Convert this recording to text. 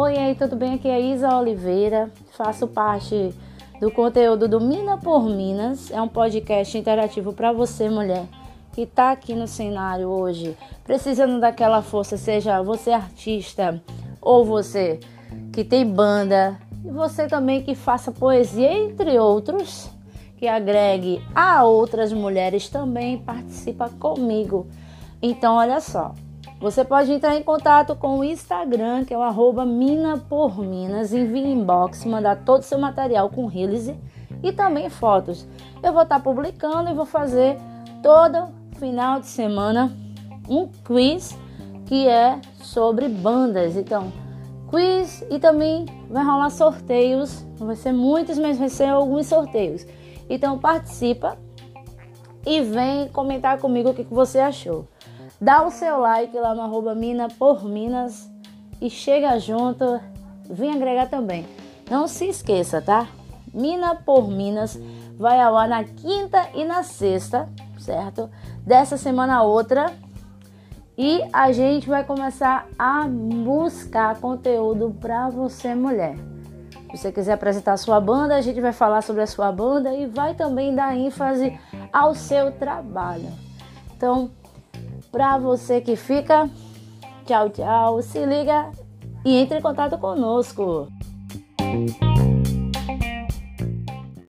Oi, aí, tudo bem? Aqui é Isa Oliveira, faço parte do conteúdo do Mina por Minas. É um podcast interativo para você, mulher, que está aqui no cenário hoje, precisando daquela força, seja você artista ou você que tem banda, e você também que faça poesia, entre outros, que agregue a outras mulheres também participa comigo. Então, olha só. Você pode entrar em contato com o Instagram, que é o arroba Mina por Minas, envie inbox, mandar todo o seu material com release e também fotos. Eu vou estar publicando e vou fazer todo final de semana um quiz que é sobre bandas. Então, quiz e também vai rolar sorteios. Não vai ser muitos, mas vai ser alguns sorteios. Então participa e vem comentar comigo o que você achou. Dá o seu like lá no arroba Mina por Minas e chega junto, vem agregar também. Não se esqueça, tá? Mina por Minas vai ao ar na quinta e na sexta, certo? Dessa semana a outra. E a gente vai começar a buscar conteúdo para você, mulher. Se você quiser apresentar a sua banda, a gente vai falar sobre a sua banda e vai também dar ênfase ao seu trabalho. Então, para você que fica, tchau, tchau. Se liga e entre em contato conosco.